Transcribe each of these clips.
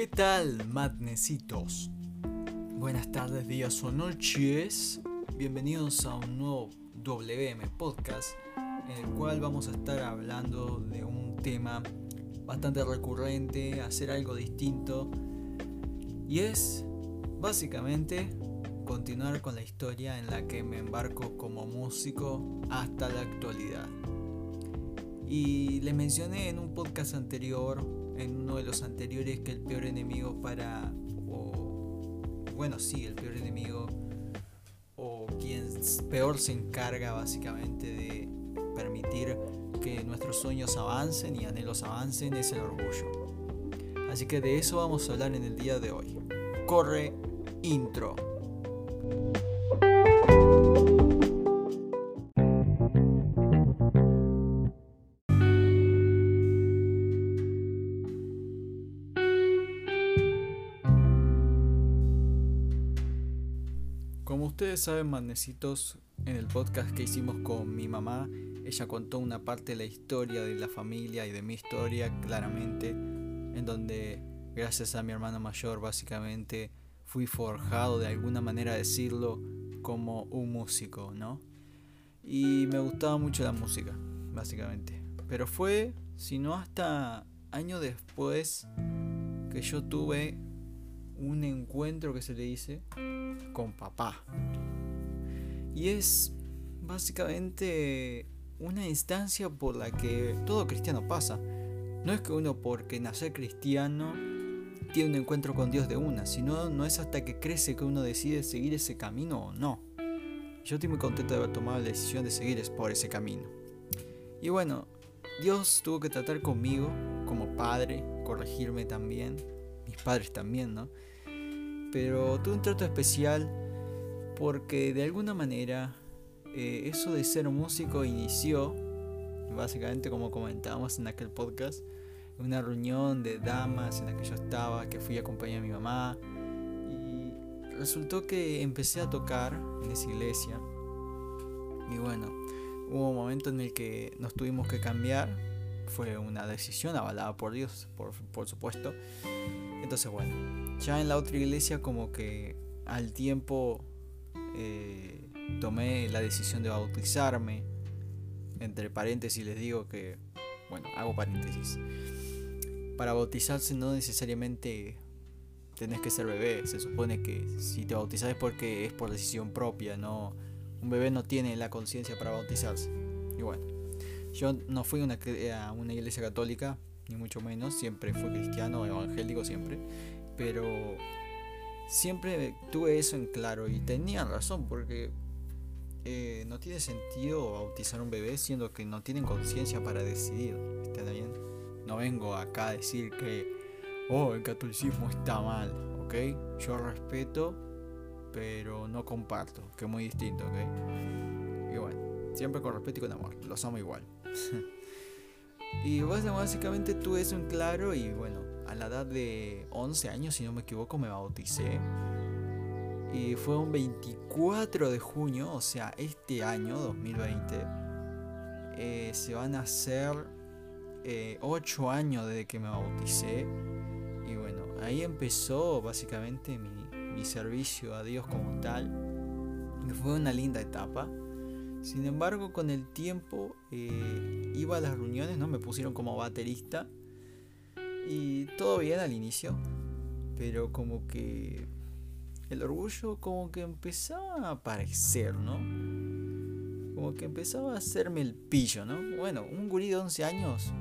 ¿Qué tal, madnecitos? Buenas tardes, días o noches. Bienvenidos a un nuevo WM Podcast, en el cual vamos a estar hablando de un tema bastante recurrente, hacer algo distinto. Y es básicamente continuar con la historia en la que me embarco como músico hasta la actualidad. Y les mencioné en un podcast anterior, en uno de los anteriores, que el peor enemigo para, bueno, sí, el peor enemigo, o quien peor se encarga básicamente de permitir que nuestros sueños avancen y anhelos avancen es el orgullo. Así que de eso vamos a hablar en el día de hoy. Corre intro. Ustedes saben, manecitos, en el podcast que hicimos con mi mamá, ella contó una parte de la historia de la familia y de mi historia claramente, en donde gracias a mi hermano mayor básicamente fui forjado de alguna manera decirlo como un músico, ¿no? Y me gustaba mucho la música, básicamente. Pero fue, si no hasta años después, que yo tuve un encuentro que se le dice con papá. Y es básicamente una instancia por la que todo cristiano pasa. No es que uno porque nacer cristiano tiene un encuentro con Dios de una, sino no es hasta que crece que uno decide seguir ese camino o no. Yo estoy muy contento de haber tomado la decisión de seguir por ese camino. Y bueno, Dios tuvo que tratar conmigo como padre, corregirme también, mis padres también, ¿no? Pero tuve un trato especial porque de alguna manera eh, eso de ser músico inició, básicamente como comentábamos en aquel podcast, una reunión de damas en la que yo estaba, que fui a acompañar a mi mamá. Y resultó que empecé a tocar en esa iglesia. Y bueno, hubo un momento en el que nos tuvimos que cambiar. Fue una decisión avalada por Dios, por, por supuesto. Entonces bueno, ya en la otra iglesia como que al tiempo eh, tomé la decisión de bautizarme. Entre paréntesis les digo que, bueno, hago paréntesis para bautizarse no necesariamente tenés que ser bebé. Se supone que si te bautizas es porque es por decisión propia, no un bebé no tiene la conciencia para bautizarse. Y bueno, yo no fui a una iglesia católica, ni mucho menos, siempre fui cristiano, evangélico siempre, pero siempre tuve eso en claro y tenía razón porque eh, no tiene sentido bautizar un bebé siendo que no tienen conciencia para decidir. ¿Está bien? No vengo acá a decir que, oh, el catolicismo está mal, ¿ok? Yo respeto, pero no comparto, que es muy distinto, ¿ok? Y bueno, siempre con respeto y con amor, los amo igual. y básicamente tuve eso en claro y bueno, a la edad de 11 años, si no me equivoco, me bauticé. Y fue un 24 de junio, o sea, este año, 2020, eh, se van a hacer eh, ocho años desde que me bauticé. Y bueno, ahí empezó básicamente mi, servicio a Dios como tal. Fue una linda etapa. Sin embargo, con el tiempo eh, iba a las reuniones, ¿no? Me pusieron como baterista. Y todo bien al inicio. Pero como que el orgullo como que empezaba a aparecer, ¿no? Como que empezaba a hacerme el pillo, ¿no? Bueno, un gurí de 11 años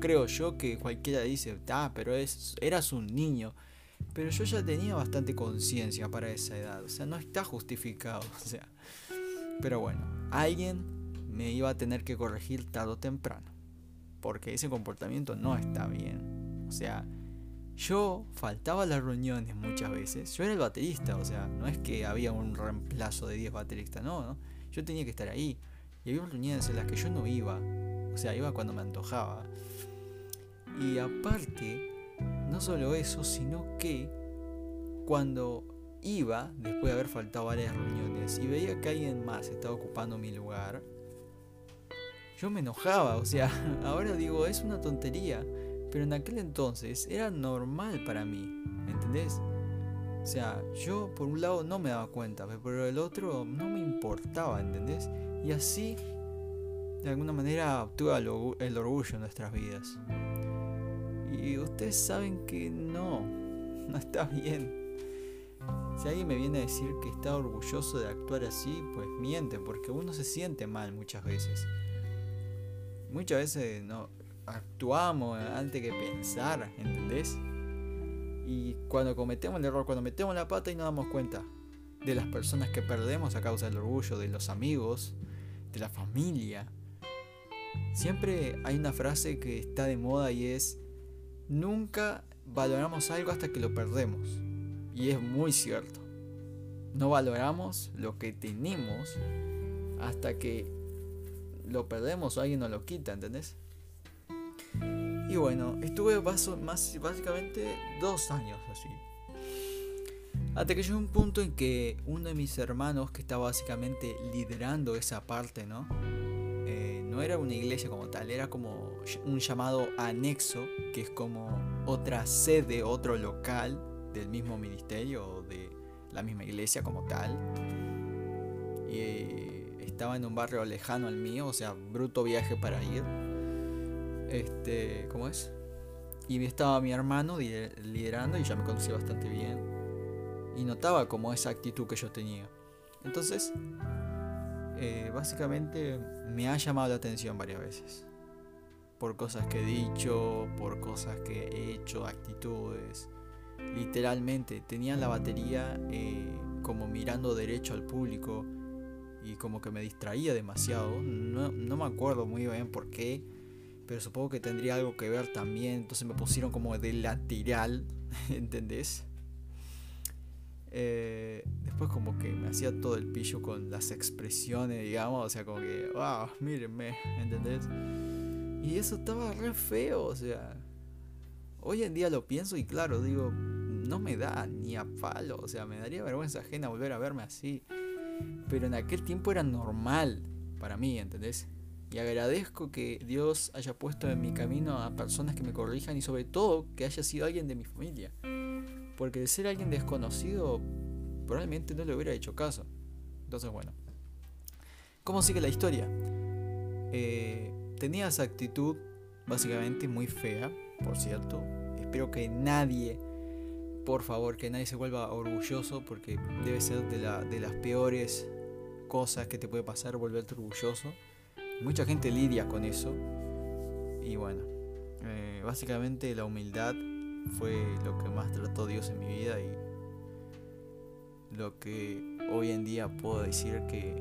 creo yo que cualquiera dice, ah, pero es, eras un niño. Pero yo ya tenía bastante conciencia para esa edad, o sea, no está justificado, o sea. Pero bueno, alguien me iba a tener que corregir tarde o temprano, porque ese comportamiento no está bien. O sea, yo faltaba a las reuniones muchas veces, yo era el baterista, o sea, no es que había un reemplazo de 10 bateristas, no, no, yo tenía que estar ahí. Y había reuniones en las que yo no iba, o sea, iba cuando me antojaba. Y aparte, no solo eso, sino que cuando iba, después de haber faltado varias reuniones, y veía que alguien más estaba ocupando mi lugar, yo me enojaba, o sea, ahora digo, es una tontería, Pero en aquel entonces era normal para mí, ¿entendés? O sea, yo por un lado no me daba cuenta, pero el otro no me importaba, ¿entendés? Y así, de alguna manera, obtuve el orgullo en nuestras vidas. Y ustedes saben que no, no está bien. Si alguien me viene a decir que está orgulloso de actuar así, pues miente, porque uno se siente mal muchas veces. Muchas veces no actuamos antes que pensar, ¿entendés? Y cuando cometemos el error, cuando metemos la pata y nos damos cuenta de las personas que perdemos a causa del orgullo, de los amigos, de la familia. Siempre hay una frase que está de moda y es, nunca valoramos algo hasta que lo perdemos. Y es muy cierto. No valoramos lo que tenemos hasta que lo perdemos o alguien nos lo quita, ¿entendés? Y bueno, estuve más, básicamente dos años así. Hasta que llegó un punto en que uno de mis hermanos, que estaba básicamente liderando esa parte, ¿no? Eh, no era una iglesia como tal, era como un llamado anexo, que es como otra sede, otro local del mismo ministerio o de la misma iglesia como tal. Y eh, estaba en un barrio lejano al mío, o sea, bruto viaje para ir. Este, ¿cómo es? Y estaba mi hermano liderando y ya me conocía bastante bien. Y notaba como esa actitud que yo tenía. Entonces, eh, básicamente me ha llamado la atención varias veces. Por cosas que he dicho, por cosas que he hecho, actitudes literalmente tenían la batería eh, como mirando derecho al público y como que me distraía demasiado. No, me acuerdo muy bien por qué, pero supongo que tendría algo que ver también. Entonces me pusieron como de lateral, ¿entendés? Eh, después como que me hacía todo el pillo con las expresiones, digamos, o sea, como que, wow, mírenme, ¿entendés? Y eso estaba re feo, o sea, Hoy en día lo pienso y claro, digo, no me da ni a palo, o sea, me daría vergüenza ajena volver a verme así. Pero en aquel tiempo era normal para mí, ¿entendés? Y agradezco que Dios haya puesto en mi camino a personas que me corrijan y sobre todo que haya sido alguien de mi familia. Porque de ser alguien desconocido, probablemente no le hubiera hecho caso. Entonces, bueno. ¿Cómo sigue la historia? Eh, tenía esa actitud básicamente muy fea, por cierto. Espero que nadie, por favor, que nadie se vuelva orgulloso porque debe ser de, la, de las peores cosas que te puede pasar volverte orgulloso. Mucha gente lidia con eso. Y bueno, eh, básicamente la humildad fue lo que más trató Dios en mi vida y lo que hoy en día puedo decir que,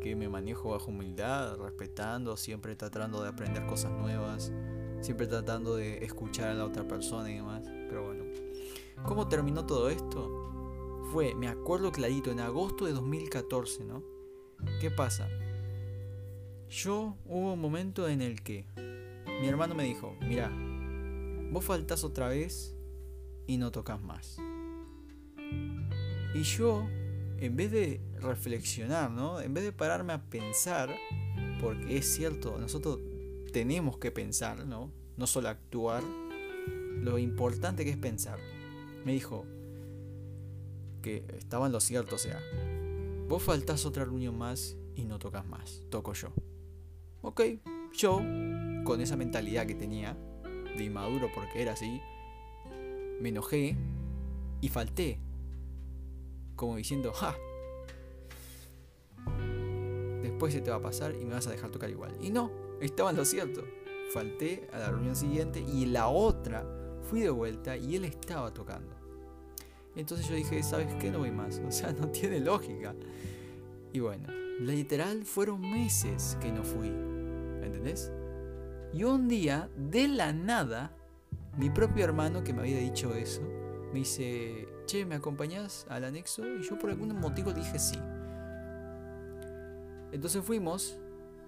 que me manejo bajo humildad, respetando, siempre tratando de aprender cosas nuevas siempre tratando de escuchar a la otra persona y demás. Pero bueno, ¿cómo terminó todo esto? Fue, me acuerdo clarito, en agosto de 2014, ¿no? ¿Qué pasa? Yo hubo un momento en el que mi hermano me dijo, mira, vos faltás otra vez y no tocas más. Y yo, en vez de reflexionar, ¿no? En vez de pararme a pensar, porque es cierto, nosotros tenemos que pensar, ¿no? No solo actuar, lo importante que es pensar. Me dijo que estaba en lo cierto, o sea, vos faltás otra reunión más y no tocas más, toco yo. Ok, yo, con esa mentalidad que tenía, de inmaduro porque era así, me enojé y falté. Como diciendo, ja, después se te va a pasar y me vas a dejar tocar igual. Y no, estaba en lo cierto. Falté a la reunión siguiente y la otra fui de vuelta y él estaba tocando. Entonces yo dije, ¿sabes qué? No voy más. O sea, no tiene lógica. Y bueno, literal fueron meses que no fui. ¿Entendés? Y un día, de la nada, mi propio hermano que me había dicho eso, me dice, che, ¿me acompañás al anexo? Y yo por algún motivo dije sí. Entonces fuimos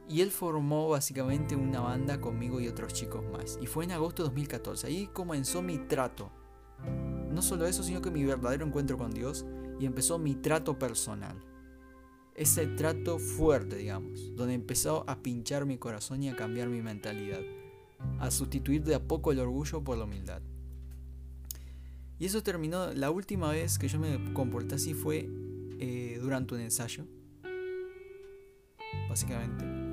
y él formó básicamente una banda conmigo y otros chicos más. Y fue en agosto de 2014. Ahí comenzó mi trato. No solo eso, sino que mi verdadero encuentro con Dios y empezó mi trato personal. Ese trato fuerte, digamos, donde empezó a pinchar mi corazón y a cambiar mi mentalidad. a sustituir de a poco el orgullo por la humildad. Y eso terminó, la última vez que yo me comporté así fue eh, durante un ensayo, básicamente,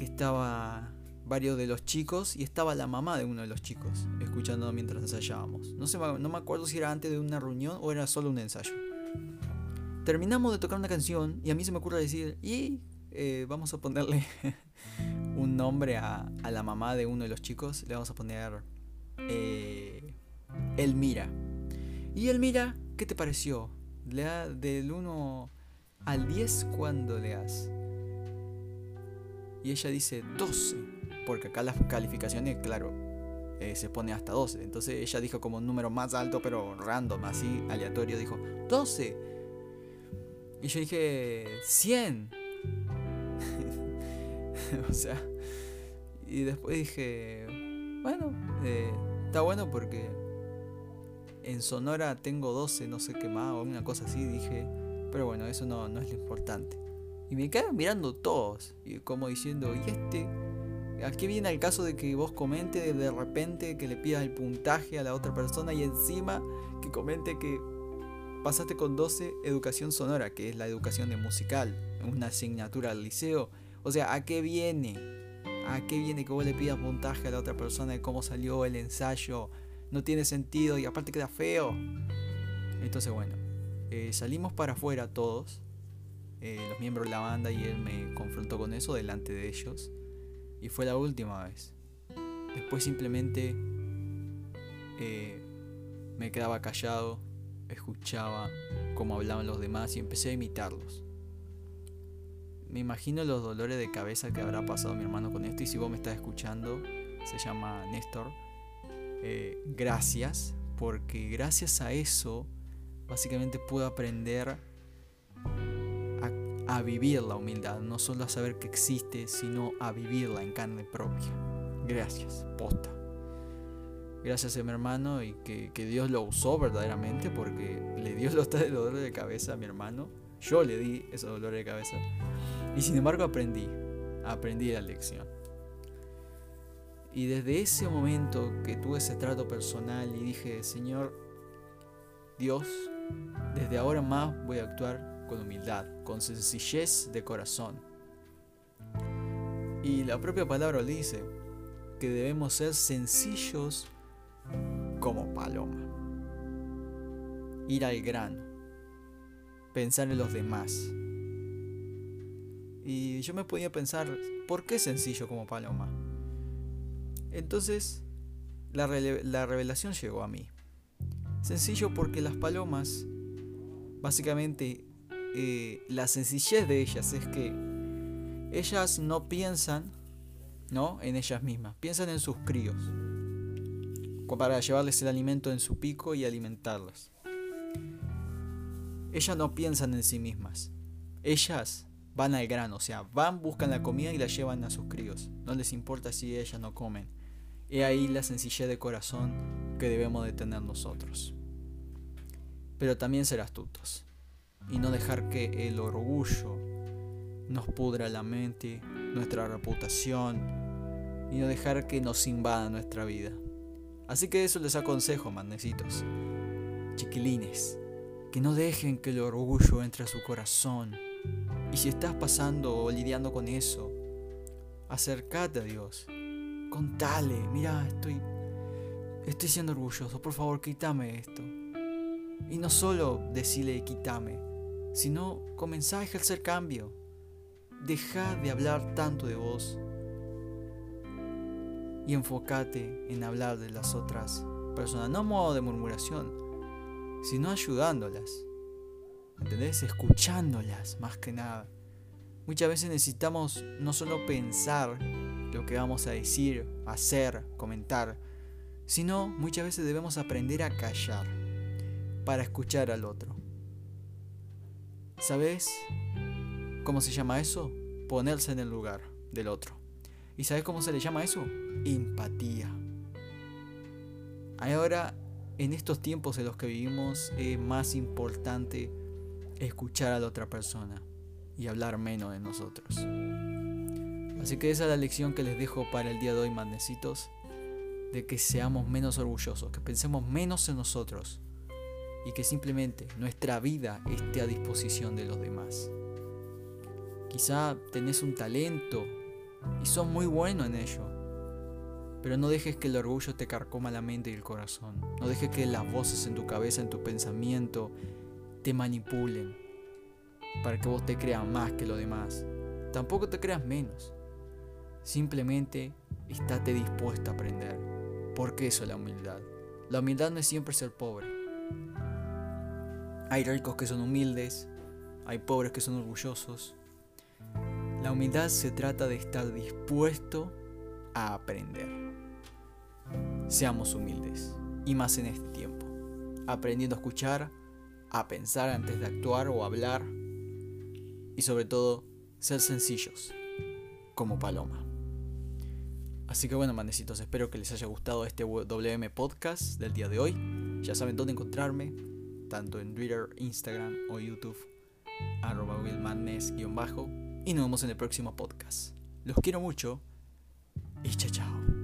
que estaba varios de los chicos y estaba la mamá de uno de los chicos escuchando mientras ensayábamos. No, sé, no me acuerdo si era antes de una reunión o era solo un ensayo. Terminamos de tocar una canción y a mí se me ocurre decir, y eh, vamos a ponerle un nombre a, la mamá de uno de los chicos, le vamos a poner eh, Elmira. Y Elmira, ¿qué te pareció? Le da del 1 al 10 cuando leas. Y ella dice 12, porque acá las calificaciones, claro, eh, se pone hasta 12. Entonces ella dijo como un número más alto, pero random, así, aleatorio, dijo 12. Y yo dije 100. o sea, y después dije, bueno, eh, está bueno porque en Sonora tengo 12, no sé qué más, o una cosa así, dije, pero bueno, eso no, no es lo importante. Y me quedan mirando todos, y como diciendo, ¿y este? Aquí viene el caso de que vos comente de repente que le pidas el puntaje a la otra persona y encima que comente que pasaste con 12 educación sonora, que es la educación de musical, una asignatura al liceo. O sea, ¿a qué viene? ¿A qué viene que vos le pidas puntaje a la otra persona de cómo salió el ensayo? No tiene sentido y aparte queda feo. Entonces, bueno, eh, salimos para afuera todos, eh, los miembros de la banda, y él me confrontó con eso delante de ellos. Y fue la última vez. Después simplemente eh, me quedaba callado, escuchaba cómo hablaban los demás y empecé a imitarlos. Me imagino los dolores de cabeza que habrá pasado mi hermano con esto y si vos me estás escuchando, se llama Néstor. Eh, gracias, porque gracias a eso básicamente puedo aprender a, vivir la humildad, no solo a saber que existe, sino a vivirla en carne propia. Gracias, posta. Gracias a mi hermano y que, Dios lo usó verdaderamente porque le dio los dolores de cabeza a mi hermano. Yo le di esos dolores de cabeza. Y sin embargo aprendí, aprendí la lección. Y desde ese momento que tuve ese trato personal y dije, Señor, Dios, desde ahora más voy a actuar con humildad, con sencillez de corazón. Y la propia palabra dice que debemos ser sencillos como paloma. Ir al grano, pensar en los demás, y yo me podía pensar, ¿por qué sencillo como paloma? Entonces, la, revelación llegó a mí. Sencillo porque las palomas, básicamente, la sencillez de ellas es que ellas no piensan ¿no? en ellas mismas, piensan en sus críos, para llevarles el alimento en su pico y alimentarlas. Ellas no piensan en sí mismas, ellas van al grano, o sea, van, buscan la comida y la llevan a sus críos. No les importa si ellas no comen. He ahí la sencillez de corazón que debemos de tener nosotros. Pero también ser astutos y no dejar que el orgullo nos pudra la mente, nuestra reputación y no dejar que nos invada nuestra vida. Así que eso les aconsejo, manecitos, chiquilines, que no dejen que el orgullo entre a su corazón y si estás pasando o lidiando con eso, acércate a Dios. Contale, mira, estoy, estoy siendo orgulloso, por favor, quítame esto. Y no solo decirle quítame, sino comenzar a ejercer cambio. Deja de hablar tanto de vos y enfócate en hablar de las otras personas, no modo de murmuración, sino ayudándolas. ¿entendés? Escuchándolas más que nada. Muchas veces necesitamos no solo pensar lo que vamos a decir, hacer, comentar, sino muchas veces debemos aprender a callar para escuchar al otro. ¿Sabes cómo se llama eso? Ponerse en el lugar del otro. ¿Y sabes cómo se le llama eso? Empatía. Ahora, en estos tiempos en los que vivimos, es más importante escuchar a la otra persona y hablar menos de nosotros. Así que esa es la lección que les dejo para el día de hoy, manecitos, de que seamos menos orgullosos, que pensemos menos en nosotros y que simplemente nuestra vida esté a disposición de los demás. Quizá tenés un talento y sos muy bueno en ello, pero no dejes que el orgullo te carcoma la mente y el corazón. No dejes que las voces en tu cabeza, en tu pensamiento, te manipulen para que vos te creas más que los demás. Tampoco te creas menos. Simplemente estate dispuesto a aprender. Porque eso es la humildad. La humildad no es siempre ser pobre. Hay ricos que son humildes, hay pobres que son orgullosos. La humildad se trata de estar dispuesto a aprender. Seamos humildes, y más en este tiempo, aprendiendo a escuchar, a pensar antes de actuar o hablar, y sobre todo, ser sencillos, como Paloma. Así que bueno, manecitos, espero que les haya gustado este WM Podcast del día de hoy. Ya saben dónde encontrarme, tanto en Twitter, Instagram o YouTube, arroba willmadness-bajo. Y nos vemos en el próximo podcast. Los quiero mucho y chao chao.